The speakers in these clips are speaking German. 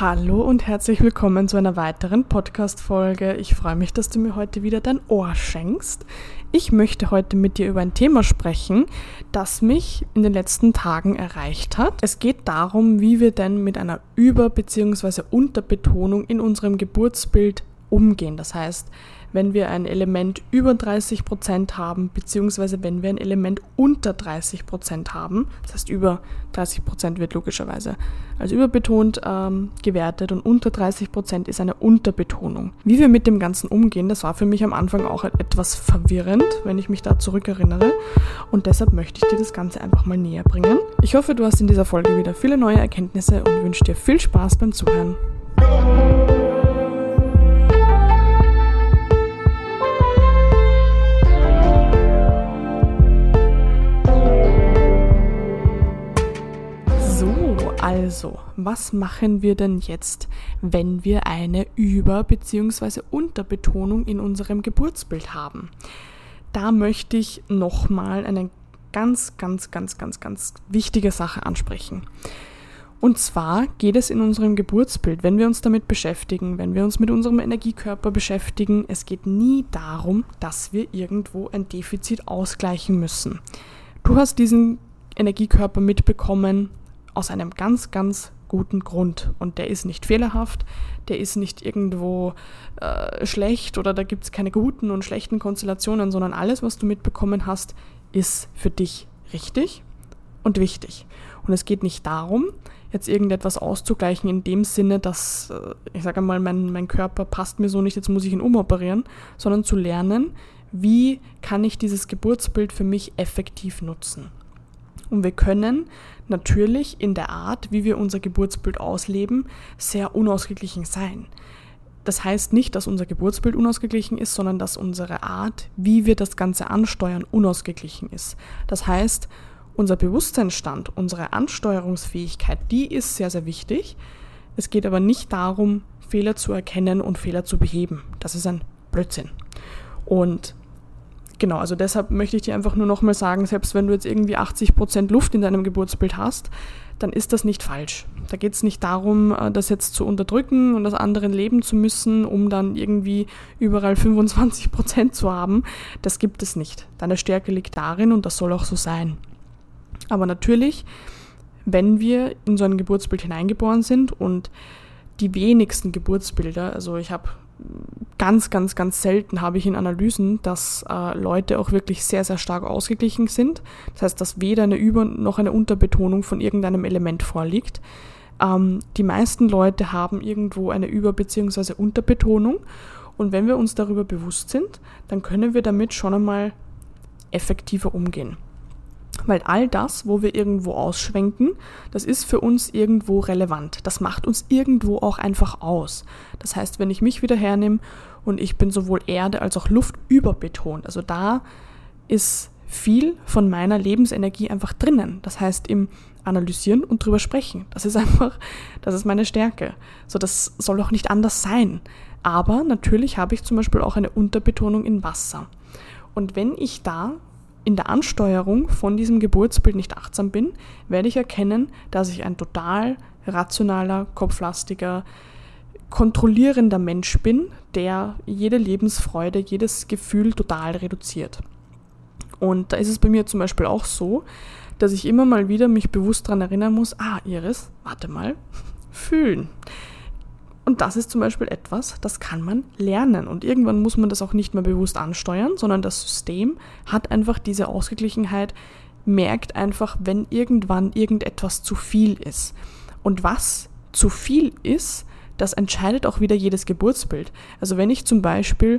Hallo und herzlich willkommen zu einer weiteren Podcast-Folge. Ich freue mich, dass du mir heute wieder dein Ohr schenkst. Ich möchte heute mit dir über ein Thema sprechen, das mich in den letzten Tagen erreicht hat. Es geht darum, wie wir denn mit einer Über- bzw. Unterbetonung in unserem Geburtsbild umgehen. Das heißt, wenn wir ein Element über 30 Prozent haben, beziehungsweise wenn wir ein Element unter 30 Prozent haben, das heißt über 30 Prozent wird logischerweise als überbetont ähm, gewertet und unter 30 Prozent ist eine Unterbetonung. Wie wir mit dem Ganzen umgehen, das war für mich am Anfang auch etwas verwirrend, wenn ich mich da zurückerinnere und deshalb möchte ich dir das Ganze einfach mal näher bringen. Ich hoffe, du hast in dieser Folge wieder viele neue Erkenntnisse und wünsche dir viel Spaß beim Zuhören. Also, was machen wir denn jetzt, wenn wir eine Über- bzw. Unterbetonung in unserem Geburtsbild haben? Da möchte ich nochmal eine ganz, ganz, ganz, ganz, ganz wichtige Sache ansprechen. Und zwar geht es in unserem Geburtsbild, wenn wir uns damit beschäftigen, wenn wir uns mit unserem Energiekörper beschäftigen, es geht nie darum, dass wir irgendwo ein Defizit ausgleichen müssen. Du hast diesen Energiekörper mitbekommen, aus einem ganz, ganz guten Grund. Und der ist nicht fehlerhaft, der ist nicht irgendwo äh, schlecht oder da gibt es keine guten und schlechten Konstellationen, sondern alles, was du mitbekommen hast, ist für dich richtig und wichtig. Und es geht nicht darum, jetzt irgendetwas auszugleichen in dem Sinne, dass, äh, ich sage einmal, mein, mein Körper passt mir so nicht, jetzt muss ich ihn umoperieren, sondern zu lernen, wie kann ich dieses Geburtsbild für mich effektiv nutzen. Und wir können natürlich in der Art, wie wir unser Geburtsbild ausleben, sehr unausgeglichen sein. Das heißt nicht, dass unser Geburtsbild unausgeglichen ist, sondern dass unsere Art, wie wir das Ganze ansteuern, unausgeglichen ist. Das heißt, unser Bewusstseinsstand, unsere Ansteuerungsfähigkeit, die ist sehr, sehr wichtig. Es geht aber nicht darum, Fehler zu erkennen und Fehler zu beheben. Das ist ein Blödsinn. Und genau, also deshalb möchte ich dir einfach nur nochmal sagen, selbst wenn du jetzt irgendwie 80 Prozent Luft in deinem Geburtsbild hast, dann ist das nicht falsch. Da geht es nicht darum, äh, das jetzt zu unterdrücken und das anderen leben zu müssen, um dann irgendwie überall 25 Prozent zu haben. Das gibt es nicht. Deine Stärke liegt darin und das soll auch so sein. Aber natürlich, wenn wir in so ein Geburtsbild hineingeboren sind und die wenigsten Geburtsbilder, also ich habe ganz, ganz, ganz selten habe ich in Analysen, dass äh, Leute auch wirklich sehr, sehr stark ausgeglichen sind. Das heißt, dass weder eine Über- noch eine Unterbetonung von irgendeinem Element vorliegt. Ähm, die meisten Leute haben irgendwo eine Über- bzw. Unterbetonung. Und wenn wir uns darüber bewusst sind, dann können wir damit schon einmal effektiver umgehen. Weil all das, wo wir irgendwo ausschwenken, das ist für uns irgendwo relevant. Das macht uns irgendwo auch einfach aus. Das heißt, wenn ich mich wieder hernehme und ich bin sowohl Erde als auch Luft überbetont, also da ist viel von meiner Lebensenergie einfach drinnen. Das heißt, im Analysieren und drüber sprechen. Das ist einfach, das ist meine Stärke. So, das soll auch nicht anders sein. Aber natürlich habe ich zum Beispiel auch eine Unterbetonung in Wasser. Und wenn ich da in der Ansteuerung von diesem Geburtsbild nicht achtsam bin, werde ich erkennen, dass ich ein total rationaler, kopflastiger, kontrollierender Mensch bin, der jede Lebensfreude, jedes Gefühl total reduziert. Und da ist es bei mir zum Beispiel auch so, dass ich immer mal wieder mich bewusst daran erinnern muss, ah, Iris, warte mal, fühlen. Und das ist zum Beispiel etwas, das kann man lernen. Und irgendwann muss man das auch nicht mehr bewusst ansteuern, sondern das System hat einfach diese Ausgeglichenheit, merkt einfach, wenn irgendwann irgendetwas zu viel ist. Und was zu viel ist, das entscheidet auch wieder jedes Geburtsbild. Also wenn ich zum Beispiel,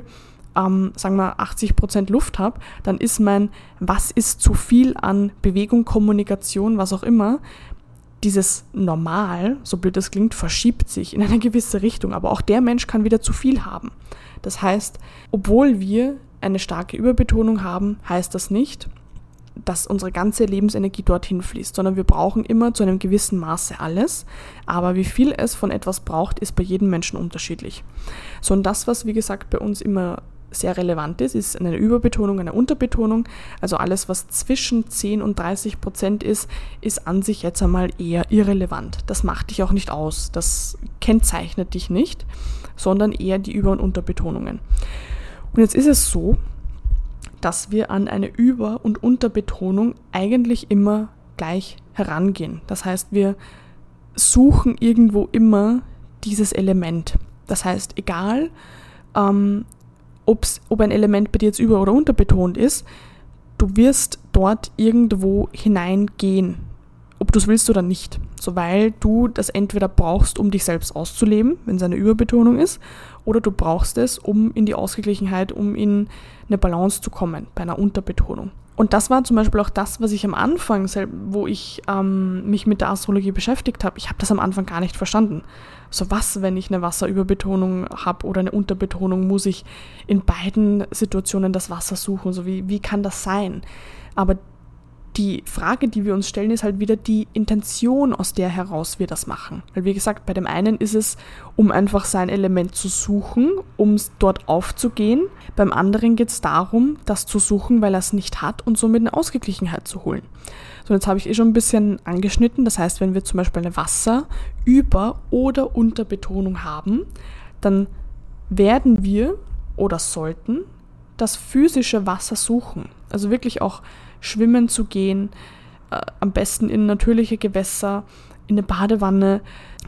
ähm, sagen wir, 80% Luft habe, dann ist mein, was ist zu viel an Bewegung, Kommunikation, was auch immer, dieses Normal, so blöd das klingt, verschiebt sich in eine gewisse Richtung, aber auch der Mensch kann wieder zu viel haben. Das heißt, obwohl wir eine starke Überbetonung haben, heißt das nicht, dass unsere ganze Lebensenergie dorthin fließt, sondern wir brauchen immer zu einem gewissen Maße alles. Aber wie viel es von etwas braucht, ist bei jedem Menschen unterschiedlich. So und das, was wie gesagt bei uns immer sehr relevant ist, ist eine Überbetonung, eine Unterbetonung. Also alles, was zwischen 10 und 30 Prozent ist, ist an sich jetzt einmal eher irrelevant. Das macht dich auch nicht aus, das kennzeichnet dich nicht, sondern eher die Über- und Unterbetonungen. Und jetzt ist es so, dass wir an eine Über- und Unterbetonung eigentlich immer gleich herangehen. Das heißt, wir suchen irgendwo immer dieses Element. Das heißt, egal, ähm, ob's, ob ein Element bei dir jetzt über- oder unterbetont ist, du wirst dort irgendwo hineingehen, ob du es willst oder nicht. So weil du das entweder brauchst, um dich selbst auszuleben, wenn es eine Überbetonung ist, oder du brauchst es, um in die Ausgeglichenheit, um in eine Balance zu kommen bei einer Unterbetonung. Und das war zum Beispiel auch das, was ich am Anfang, wo ich ähm, mich mit der Astrologie beschäftigt habe, ich habe das am Anfang gar nicht verstanden. So was, wenn ich eine Wasserüberbetonung habe oder eine Unterbetonung, muss ich in beiden Situationen das Wasser suchen. So wie, wie kann das sein? Aber die Frage, die wir uns stellen, ist halt wieder die Intention, aus der heraus wir das machen. Weil wie gesagt, bei dem einen ist es, um einfach sein Element zu suchen, um dort aufzugehen. Beim anderen geht es darum, das zu suchen, weil er es nicht hat und somit eine Ausgeglichenheit zu holen. So, jetzt habe ich eh schon ein bisschen angeschnitten. Das heißt, wenn wir zum Beispiel eine Wasser-, Über- oder Unterbetonung haben, dann werden wir oder sollten das physische Wasser suchen. Also wirklich auch schwimmen zu gehen, äh, am besten in natürliche Gewässer, in eine Badewanne.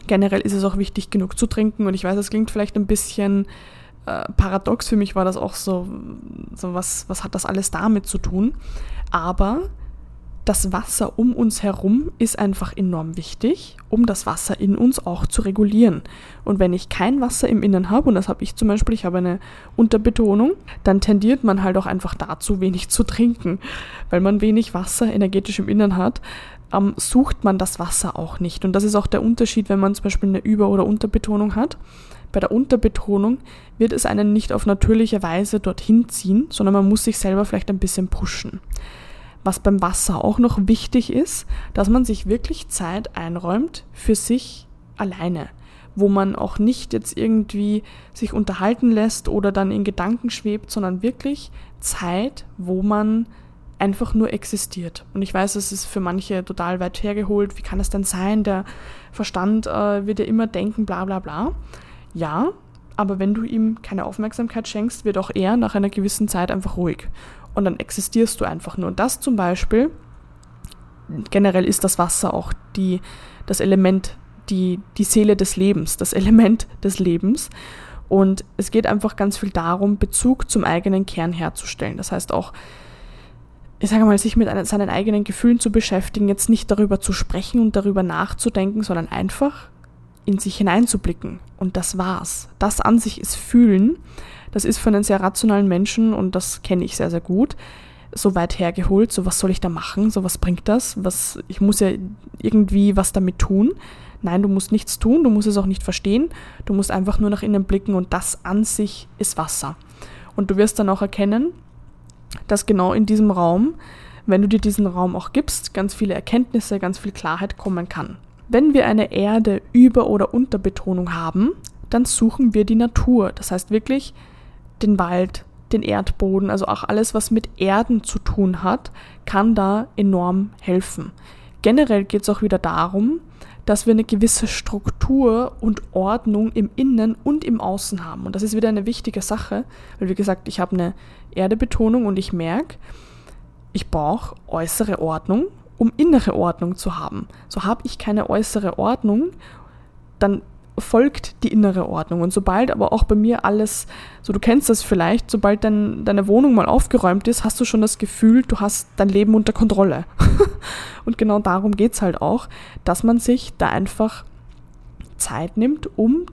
Generell ist es auch wichtig, genug zu trinken. Und ich weiß, es klingt vielleicht ein bisschen äh, paradox. Für mich war das auch so, so was, was hat das alles damit zu tun? Aber das Wasser um uns herum ist einfach enorm wichtig, um das Wasser in uns auch zu regulieren. Und wenn ich kein Wasser im Innern habe, und das habe ich zum Beispiel, ich habe eine Unterbetonung, dann tendiert man halt auch einfach dazu, wenig zu trinken. Weil man wenig Wasser energetisch im Innern hat, ähm, sucht man das Wasser auch nicht. Und das ist auch der Unterschied, wenn man zum Beispiel eine Über- oder Unterbetonung hat. Bei der Unterbetonung wird es einen nicht auf natürliche Weise dorthin ziehen, sondern man muss sich selber vielleicht ein bisschen pushen. Was beim Wasser auch noch wichtig ist, dass man sich wirklich Zeit einräumt für sich alleine, wo man auch nicht jetzt irgendwie sich unterhalten lässt oder dann in Gedanken schwebt, sondern wirklich Zeit, wo man einfach nur existiert. Und ich weiß, es ist für manche total weit hergeholt. Wie kann es denn sein? Der Verstand äh, wird ja immer denken, bla bla bla. Ja, aber wenn du ihm keine Aufmerksamkeit schenkst, wird auch er nach einer gewissen Zeit einfach ruhig und dann existierst du einfach nur. Und das zum Beispiel, generell ist das Wasser auch die, das Element, die, die Seele des Lebens, das Element des Lebens. Und es geht einfach ganz viel darum, Bezug zum eigenen Kern herzustellen. Das heißt auch, ich sage mal, sich mit seinen eigenen Gefühlen zu beschäftigen, jetzt nicht darüber zu sprechen und darüber nachzudenken, sondern einfach in sich hineinzublicken. Und das war's. Das an sich ist Fühlen. Das ist für einen sehr rationalen Menschen, und das kenne ich sehr, sehr gut, so weit hergeholt. So, was soll ich da machen? So, was bringt das? Was, ich muss ja irgendwie was damit tun. Nein, du musst nichts tun, du musst es auch nicht verstehen. Du musst einfach nur nach innen blicken und das an sich ist Wasser. Und du wirst dann auch erkennen, dass genau in diesem Raum, wenn du dir diesen Raum auch gibst, ganz viele Erkenntnisse, ganz viel Klarheit kommen kann. Wenn wir eine Erde über- oder Unterbetonung haben, dann suchen wir die Natur. Das heißt wirklich den Wald, den Erdboden, also auch alles, was mit Erden zu tun hat, kann da enorm helfen. Generell geht es auch wieder darum, dass wir eine gewisse Struktur und Ordnung im Innen und im Außen haben. Und das ist wieder eine wichtige Sache, weil wie gesagt, ich habe eine Erdebetonung und ich merke, ich brauche äußere Ordnung, um innere Ordnung zu haben. So habe ich keine äußere Ordnung, dann folgt die innere Ordnung. Und sobald aber auch bei mir alles, so du kennst das vielleicht, sobald dein, deine Wohnung mal aufgeräumt ist, hast du schon das Gefühl, du hast dein Leben unter Kontrolle. und genau darum geht es halt auch, dass man sich da einfach Zeit nimmt, um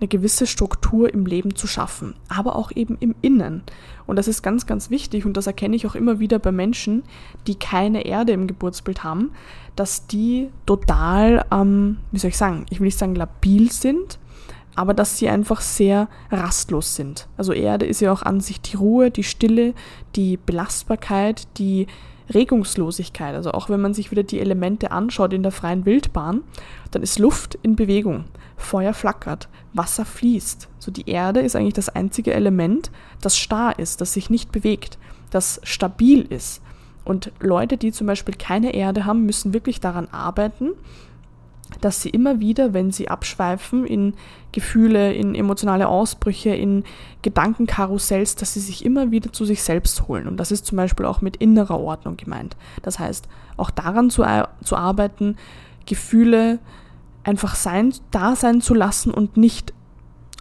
eine gewisse Struktur im Leben zu schaffen, aber auch eben im Innen. Und das ist ganz, ganz wichtig und das erkenne ich auch immer wieder bei Menschen, die keine Erde im Geburtsbild haben, dass die total, ähm, wie soll ich sagen, ich will nicht sagen labil sind, aber dass sie einfach sehr rastlos sind. Also Erde ist ja auch an sich die Ruhe, die Stille, die Belastbarkeit, die Regungslosigkeit. Also auch wenn man sich wieder die Elemente anschaut in der freien Wildbahn, dann ist Luft in Bewegung, Feuer flackert, Wasser fließt. So die Erde ist eigentlich das einzige Element, das starr ist, das sich nicht bewegt, das stabil ist. Und Leute, die zum Beispiel keine Erde haben, müssen wirklich daran arbeiten, dass sie immer wieder, wenn sie abschweifen in Gefühle, in emotionale Ausbrüche, in Gedankenkarussells, dass sie sich immer wieder zu sich selbst holen. Und das ist zum Beispiel auch mit innerer Ordnung gemeint. Das heißt, auch daran zu, zu arbeiten, Gefühle einfach sein, da sein zu lassen und nicht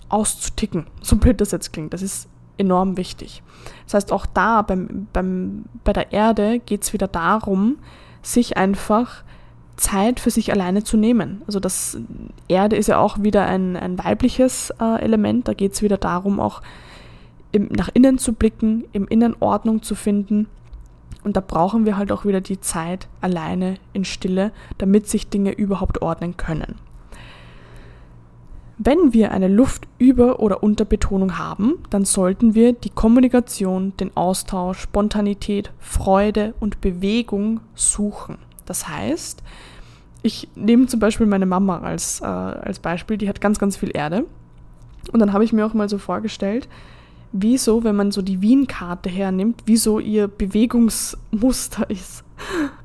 auszuticken, so blöd das jetzt klingt. Das ist enorm wichtig. Das heißt, auch da beim, beim, bei der Erde geht es wieder darum, sich einfach Zeit für sich alleine zu nehmen. Also das Erde ist ja auch wieder ein, ein weibliches äh, Element. Da geht es wieder darum, auch im, nach innen zu blicken, im Innen Ordnung zu finden. Und da brauchen wir halt auch wieder die Zeit alleine in Stille, damit sich Dinge überhaupt ordnen können. Wenn wir eine Luftüber- oder Unterbetonung haben, dann sollten wir die Kommunikation, den Austausch, Spontanität, Freude und Bewegung suchen. Das heißt, ich nehme zum Beispiel meine Mama als, äh, als Beispiel, die hat ganz, ganz viel Erde. Und dann habe ich mir auch mal so vorgestellt, wieso, wenn man so die Wien-Karte hernimmt, wieso ihr Bewegungsmuster ist.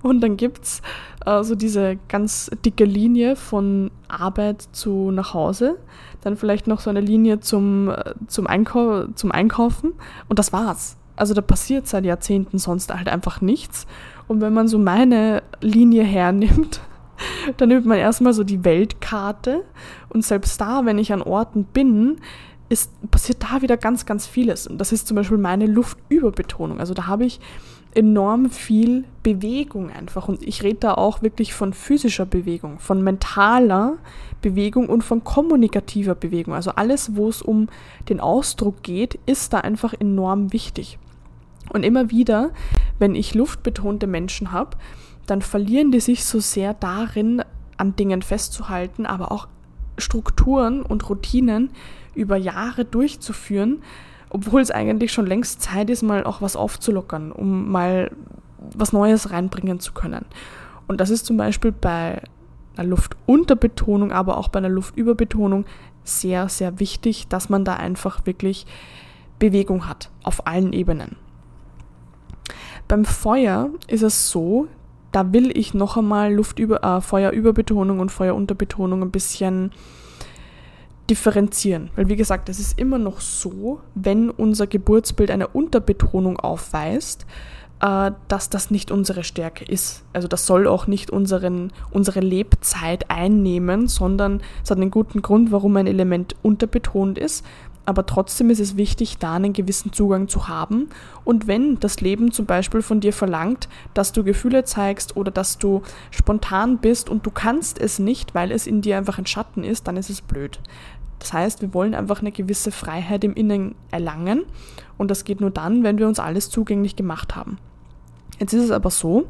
Und dann gibt es äh, so diese ganz dicke Linie von Arbeit zu nach Hause, dann vielleicht noch so eine Linie zum, äh, zum, Einkau zum Einkaufen und das war's. Also da passiert seit Jahrzehnten sonst halt einfach nichts. Und wenn man so meine Linie hernimmt, dann nimmt man erstmal so die Weltkarte und selbst da, wenn ich an Orten bin, ist, passiert da wieder ganz, ganz vieles. Und das ist zum Beispiel meine Luftüberbetonung. Also da habe ich enorm viel Bewegung einfach. Und ich rede da auch wirklich von physischer Bewegung, von mentaler Bewegung und von kommunikativer Bewegung. Also alles, wo es um den Ausdruck geht, ist da einfach enorm wichtig. Und immer wieder, wenn ich luftbetonte Menschen habe, dann verlieren die sich so sehr darin, an Dingen festzuhalten, aber auch Strukturen und Routinen über Jahre durchzuführen, obwohl es eigentlich schon längst Zeit ist, mal auch was aufzulockern, um mal was Neues reinbringen zu können. Und das ist zum Beispiel bei einer Luftunterbetonung, aber auch bei einer Luftöberbetonung sehr, sehr wichtig, dass man da einfach wirklich Bewegung hat auf allen Ebenen. Beim Feuer ist es so, da will ich noch einmal Luftüber, äh, Feuerüberbetonung und Feuerunterbetonung ein bisschen differenzieren. Weil wie gesagt, es ist immer noch so, wenn unser Geburtsbild eine Unterbetonung aufweist, äh, dass das nicht unsere Stärke ist. Also das soll auch nicht unseren, unsere Lebzeit einnehmen, sondern es hat einen guten Grund, warum ein Element unterbetont ist aber trotzdem ist es wichtig, da einen gewissen Zugang zu haben. Und wenn das Leben zum Beispiel von dir verlangt, dass du Gefühle zeigst oder dass du spontan bist und du kannst es nicht, weil es in dir einfach ein Schatten ist, dann ist es blöd. Das heißt, wir wollen einfach eine gewisse Freiheit im Innen erlangen und das geht nur dann, wenn wir uns alles zugänglich gemacht haben. Jetzt ist es aber so,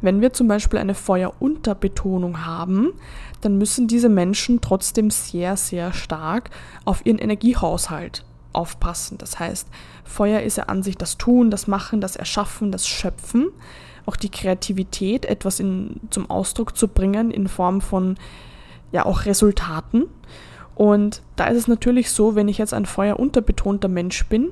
wenn wir zum Beispiel eine Feuerunterbetonung haben, dann müssen diese Menschen trotzdem sehr, sehr stark auf ihren Energiehaushalt aufpassen. Das heißt, Feuer ist ja an sich das Tun, das Machen, das Erschaffen, das Schöpfen, auch die Kreativität, etwas in, zum Ausdruck zu bringen in Form von ja auch Resultaten. Und da ist es natürlich so, wenn ich jetzt ein feuerunterbetonter Mensch bin,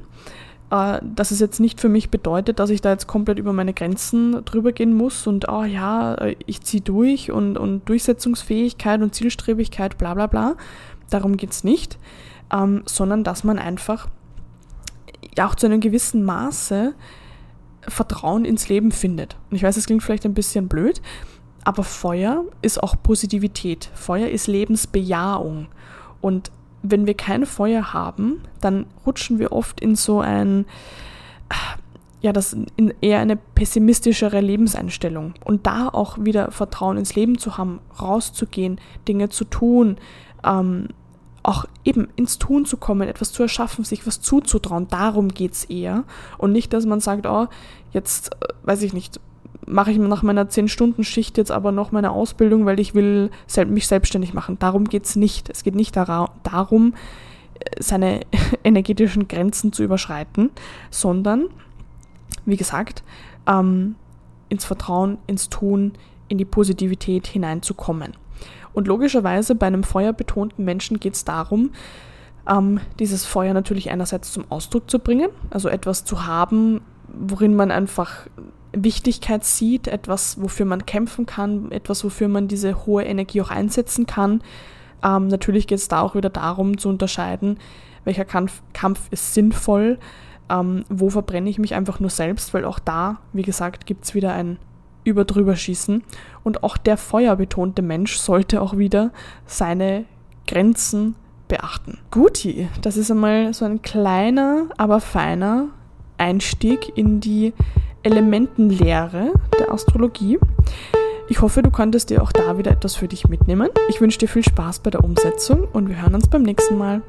äh, dass es jetzt nicht für mich bedeutet, dass ich da jetzt komplett über meine Grenzen drüber gehen muss und, oh ja, äh, ich ziehe durch und, und Durchsetzungsfähigkeit und Zielstrebigkeit, bla bla bla. Darum geht es nicht, ähm, sondern dass man einfach ja auch zu einem gewissen Maße Vertrauen ins Leben findet. Und ich weiß, es klingt vielleicht ein bisschen blöd, aber Feuer ist auch Positivität. Feuer ist Lebensbejahung. Und wenn wir kein Feuer haben, dann rutschen wir oft in so ein, ja, das in eher eine pessimistischere Lebenseinstellung. Und da auch wieder Vertrauen ins Leben zu haben, rauszugehen, Dinge zu tun, ähm, auch eben ins Tun zu kommen, etwas zu erschaffen, sich was zuzutrauen, darum geht es eher. Und nicht, dass man sagt, oh, jetzt, äh, weiß ich nicht, mache ich nach meiner 10-Stunden-Schicht jetzt aber noch meine Ausbildung, weil ich will mich selbstständig machen. Darum geht es nicht. Es geht nicht darum, äh, seine energetischen Grenzen zu überschreiten, sondern, wie gesagt, ähm, ins Vertrauen, ins Tun, in die Positivität hineinzukommen. Und logischerweise bei einem feuerbetonten Menschen geht es darum, ähm, dieses Feuer natürlich einerseits zum Ausdruck zu bringen, also etwas zu haben, worin man einfach Wichtigkeit sieht, etwas, wofür man kämpfen kann, etwas, wofür man diese hohe Energie auch einsetzen kann. Ähm, natürlich geht es da auch wieder darum zu unterscheiden, welcher Kampf, Kampf ist sinnvoll, ähm, wo verbrenne ich mich einfach nur selbst, weil auch da, wie gesagt, gibt es wieder ein über drüber schießen. Und auch der feuerbetonte Mensch sollte auch wieder seine Grenzen beachten. Guti, das ist einmal so ein kleiner, aber feiner Einstieg in die Elementenlehre der Astrologie. Ich hoffe, du konntest dir auch da wieder etwas für dich mitnehmen. Ich wünsche dir viel Spaß bei der Umsetzung und wir hören uns beim nächsten Mal.